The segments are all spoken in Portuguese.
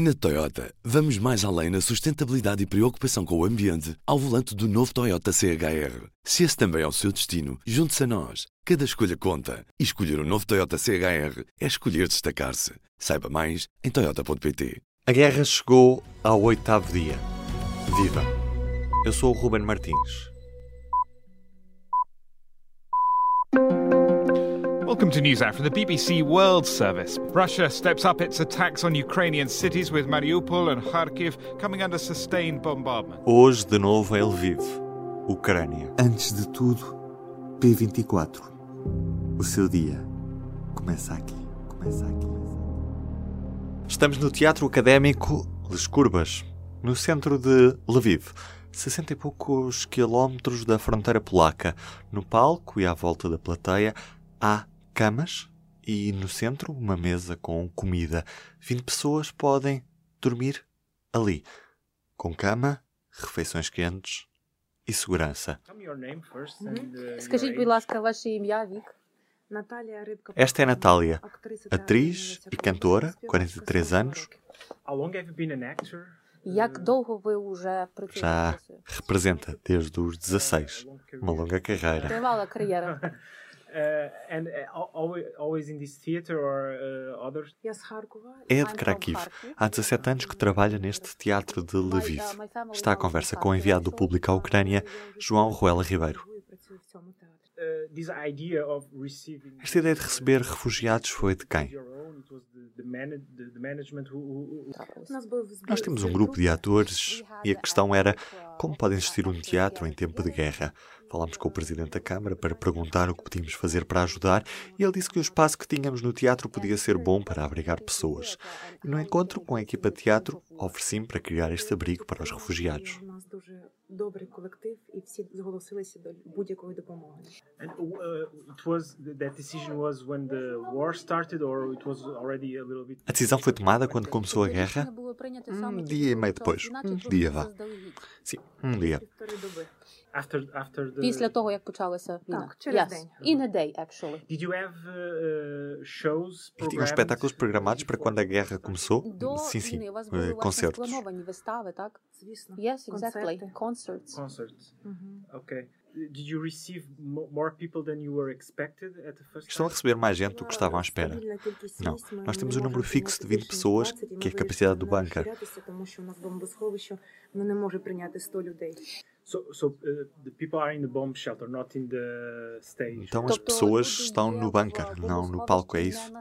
Na Toyota, vamos mais além na sustentabilidade e preocupação com o ambiente ao volante do novo Toyota CHR. Se esse também é o seu destino, junte-se a nós. Cada escolha conta. E escolher o um novo Toyota CHR é escolher destacar-se. Saiba mais em Toyota.pt. A guerra chegou ao oitavo dia. Viva! Eu sou o Ruben Martins. Welcome to News Hour from the BBC World Service. Russia steps up its attacks on Ukrainian cities with Mariupol and Kharkiv coming under sustained bombardment. Hoje, de novo, em Lviv, Ucrânia. Antes de tudo, P24. O seu dia começa aqui. Começa aqui. Estamos no Teatro Académico Les Curbas, no centro de Lviv. 60 e poucos quilómetros da fronteira polaca. No palco e à volta da plateia há camas e no centro uma mesa com comida. 20 pessoas podem dormir ali, com cama, refeições quentes e segurança. Скажіть, будь ласка, ваше ім'я, вік? Esta é Natália, atriz e cantora, 43 anos. Як довго ви вже працюєте? Já representa desde os 16, uma longa carreira. Uh, and uh, always in this theater or uh, others? É de Kharkiv. Há 17 anos que trabalha neste teatro de Lviv. Está à conversa com o enviado do público à Ucrânia, João Ruela Ribeiro. Esta ideia de receber refugiados foi de quem? Nós temos um grupo de atores e a questão era como pode existir um teatro em tempo de guerra. Falámos com o presidente da Câmara para perguntar o que podíamos fazer para ajudar e ele disse que o espaço que tínhamos no teatro podia ser bom para abrigar pessoas. E no encontro com a equipa de teatro, ofereci-me para criar este abrigo para os refugiados. У нас дуже добрий колектив, і всі зголосилися до будь-якої допомоги. and uh, it was that decision was when the war started or it was already a little bit A decisão foi tomada quando começou a guerra? Um dia e meio depois. Um dia vá. Sim, um dia. Півтори доби. after after the Після того, як почалася війна. Так, через yes. день. In a day, actually. Did you have uh, shows E tinham programmed espetáculos programados para quando a guerra começou? До Sim, sim. війни у вас eh, були власне Concertos. сплановані вистави, так? Звісно. Yes, exactly. Концерти. Concerts. concerts? Мгм. Okay. Did you receive more people than you were expected at the first Estão a receber mais gente do que estavam à espera. Não, nós temos um número fixo de 20 pessoas, que é a capacidade do bunker. Então as pessoas estão no bunker, não no palco, é isso?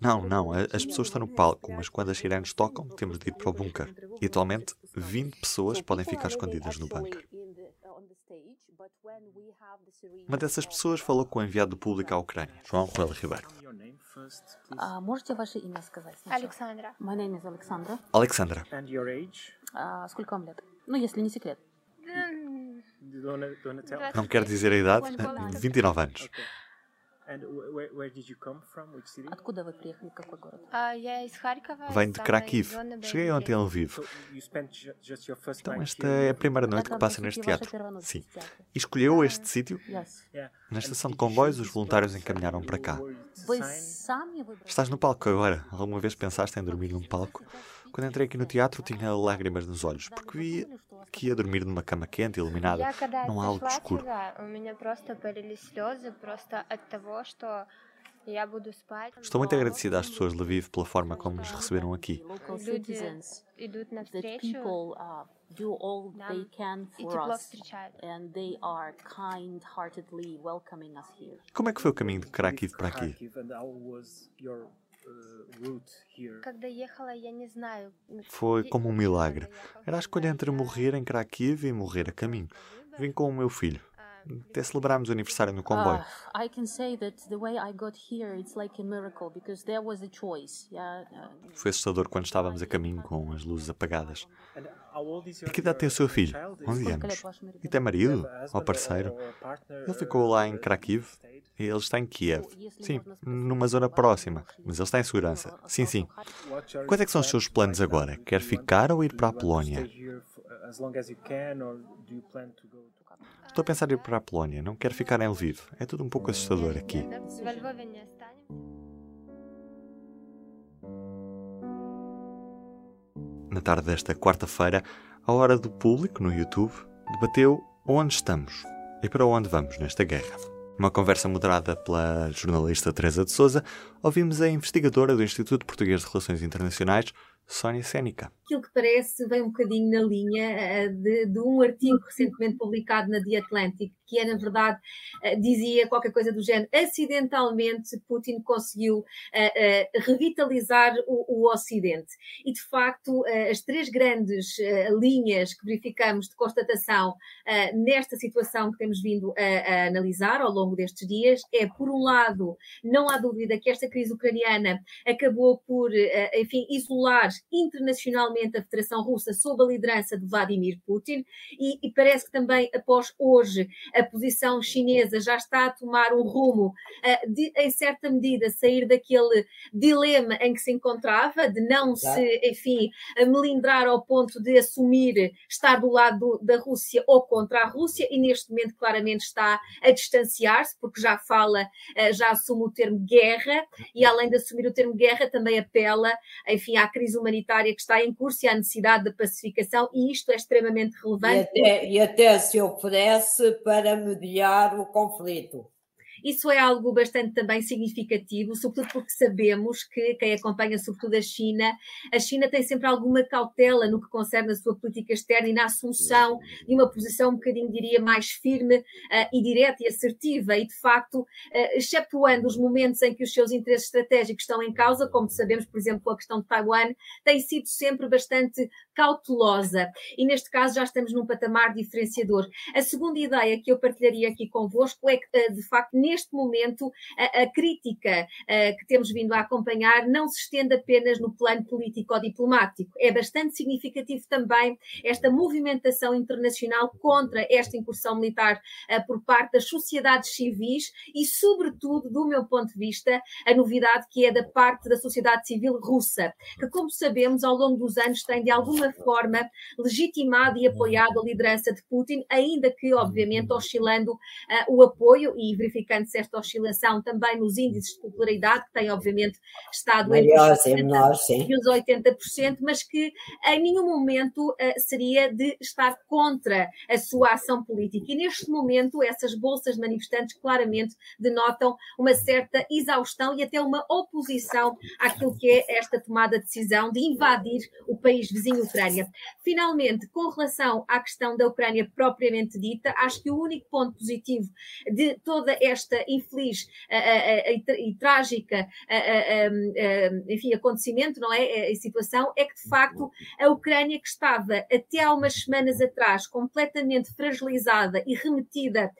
Não, não, as pessoas estão no palco, mas quando as sirenes tocam, temos de ir para o bunker. E atualmente, 20 pessoas podem ficar escondidas no bunker. Uma dessas pessoas falou com o enviado do público à Ucrânia, João Ruel Ribeiro. Your name first, please. А можете ваше ім'я сказати? сначала? Александра. My name is Alexandra. Alexandra, And your age? А, сколько вам лет? Ну, если не секрет. М, You don't wanna, don't wanna tell? Двадцать não quer dizer a idade, 29 anos. Okay. And wh- where, where did you come from? Which city? Откуда вы приехали? Какой город? а, Я из Харькова. Vem de самой Kharkiv. зоны Cheguei ontem a Lviv. So you spent ju- just your first Então night esta here? é a primeira noite que passa neste teatro. Sim. E escolheu este sítio? Yes. Yeah. Na And estação de did you comboios, choose os this voluntários place? encaminharam para cá. Or it's a Вы sign? сами выбрали? Estás no palco agora. Alguma vez pensaste em dormir num palco? Quando entrei aqui no teatro tinha lágrimas nos olhos, porque vi que ia dormir numa cama quente, iluminada, não há algo escuro. Estou muito agradecida às pessoas de Lviv pela forma como nos receberam aqui. Como é que foi o caminho de Kharkiv para aqui? Uh, Foi como um milagre. Era a escolha entre morrer em Krakiv e morrer a caminho. Vim com o meu filho até celebrámos o aniversário no comboio. Uh, I can say that the way I got here it's like a miracle because there was a choice. Yeah. Uh, Foi assustador quando estávamos a caminho com as luzes apagadas. E que idade tem o seu filho? 11 é anos. E tem marido? Ou parceiro? Ele ficou lá em Krakiv? Ele está em Kiev. Sim, numa zona próxima. Mas ele está em segurança. Sim, sim. Quais é que são os seus planos agora? Quer ficar ou ir para a Polónia? Estou a pensar em ir para a Polónia, não quero ficar em Lviv. É tudo um pouco assustador aqui. Na tarde desta quarta-feira, a hora do público no YouTube debateu onde estamos e para onde vamos nesta guerra. Numa conversa moderada pela jornalista Teresa de Souza, ouvimos a investigadora do Instituto Português de Relações Internacionais, Sónia Sénica. Aquilo que parece vem um bocadinho na linha de, de, um artigo recentemente publicado na The Atlantic, que é, na verdade, dizia qualquer coisa do género: acidentalmente Putin conseguiu uh, uh, revitalizar o, o, Ocidente. E, de facto, as três grandes linhas que verificamos de constatação nesta situação que temos vindo a, a analisar ao longo destes dias é, por um lado, não há dúvida que esta crise ucraniana acabou por, enfim, isolar internacionalmente a Federação Russa sob a liderança de Vladimir Putin e, e, parece que também após hoje a posição chinesa já está a tomar um rumo uh, de, em certa medida, sair daquele dilema em que se encontrava, de não claro. se, enfim, melindrar ao ponto de assumir estar do lado do, da Rússia ou contra a Rússia e neste momento claramente está a distanciar-se porque já fala, uh, já assume o termo guerra e além de assumir o termo guerra também apela, enfim, à crise humanitária que está em curso e à necessidade de pacificação, e isto é extremamente relevante. E até, e até se oferece para mediar o conflito. Isso é algo bastante também significativo, sobretudo porque sabemos que quem acompanha sobretudo a China, a China tem sempre alguma cautela no que concerne a sua política externa e na assunção de uma posição um bocadinho, diria, mais firme uh, e direta e assertiva e, de facto, uh, excetuando os momentos em que os seus interesses estratégicos estão em causa, como sabemos, por exemplo, a questão de Taiwan, tem sido sempre bastante cautelosa e neste caso já estamos num patamar diferenciador. A segunda ideia que eu partilharia aqui convosco é que, uh, de facto, neste momento a, a crítica uh, que temos vindo a acompanhar não se estende apenas no plano político ou diplomático. É bastante significativo também esta movimentação internacional contra esta incursão militar uh, por parte das sociedades civis e, sobretudo, do meu ponto de vista, a novidade que é da parte da sociedade civil russa, que, como sabemos, ao longo dos anos tem de alguma forma legitimado e apoiado a liderança de Putin, ainda que, obviamente, oscilando uh, o apoio e verificando esta oscilação também nos índices de popularidade, que tem obviamente estado entre os, e os 80%, mas que em nenhum momento uh, seria de estar contra a sua ação política. E neste momento, essas bolsas manifestantes claramente denotam uma certa exaustão e até uma oposição àquilo que é esta tomada de decisão de invadir o país vizinho Ucrânia. Finalmente, com relação à questão da Ucrânia propriamente dita, acho que o único ponto positivo de toda esta infeliz e trágica enfim, acontecimento, não é? A situação é que, de facto, a Ucrânia, que estava até há umas semanas atrás completamente fragilizada e remetida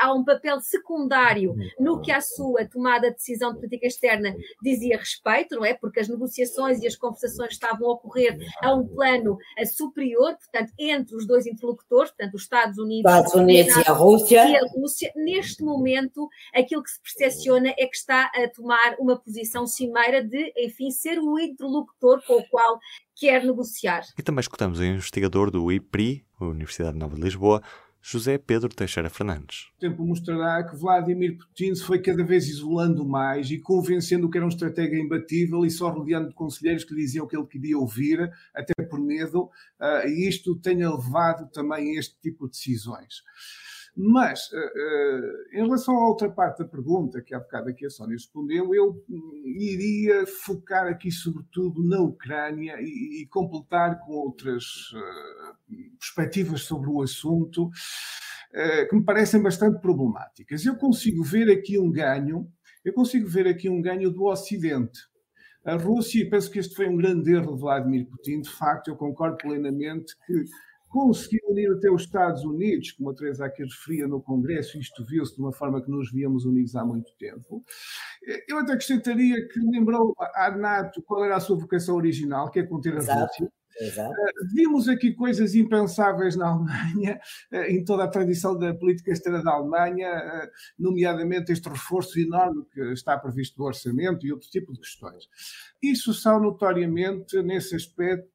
a um papel secundário no que a sua tomada de decisão de política externa dizia respeito, não é? Porque as negociações e as conversações estavam a ocorrer a um plano superior, portanto, entre os dois interlocutores, portanto, os Estados Unidos, Estados Unidos e, a Rússia. E a Rússia. Neste momento, aquilo que se percepciona é que está a tomar uma posição cimeira de, enfim, ser o interlocutor com o qual quer negociar. E também escutamos o investigador do IPRI, Universidade Nova de Lisboa, José Pedro Teixeira Fernandes. O tempo mostrará que Vladimir Putin se foi cada vez isolando mais e convencendo que era um estratega imbatível e só rodeando de conselheiros que diziam o que ele queria ouvir, até por medo, uh, e isto tenha levado também a este tipo de decisões. Mas, uh, uh, em relação à outra parte da pergunta, que há bocado aqui a Sónia respondeu, eu iria focar aqui sobretudo na Ucrânia e, e completar com outras uh, perspectivas sobre o assunto que me parecem bastante problemáticas. Eu consigo ver aqui um ganho, eu consigo ver aqui um ganho do Ocidente. A Rússia, e penso que este foi um grande erro de Vladimir Putin, de facto, eu concordo plenamente que conseguiu unir até os Estados Unidos, como a Teresa aqui referia no Congresso, isto viu-se de uma forma que nos víamos unidos há muito tempo. Eu até acrescentaria que lembrou à NATO qual era a sua vocação original, que é conter a Rússia. Uh, vimos aqui coisas impensáveis na Alemanha, uh, em toda a tradição da política externa da Alemanha, uh, nomeadamente este reforço enorme que está previsto no orçamento e outro tipo de questões. Isso são notoriamente, nesse aspecto,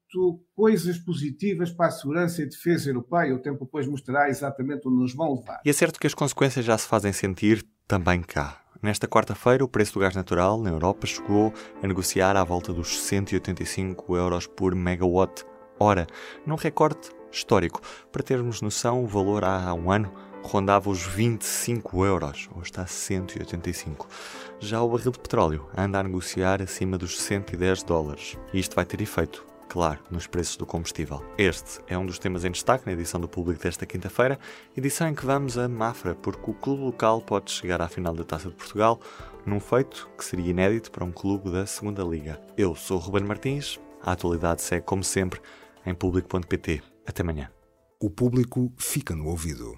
coisas positivas para a segurança e defesa europeia. O tempo depois mostrará exatamente onde nos vão levar. E é certo que as consequências já se fazem sentir também cá. Nesta quarta-feira, o preço do gás natural na Europa chegou a negociar à volta dos 185 euros por megawatt hora, num recorde histórico. Para termos noção, o valor há um ano rondava os 25 euros, hoje está a 185. Já o barril de petróleo anda a negociar acima dos 110 dólares. E isto vai ter efeito, claro, nos preços do combustível. Este é um dos temas em destaque na edição do Público desta quinta-feira, edição em que vamos a Mafra, porque o clube local pode chegar à final da Taça de Portugal num feito que seria inédito para um clube da Segunda Liga. Eu sou o Ruben Martins, a atualidade segue como sempre em público.pt. Até amanhã. O público fica no ouvido.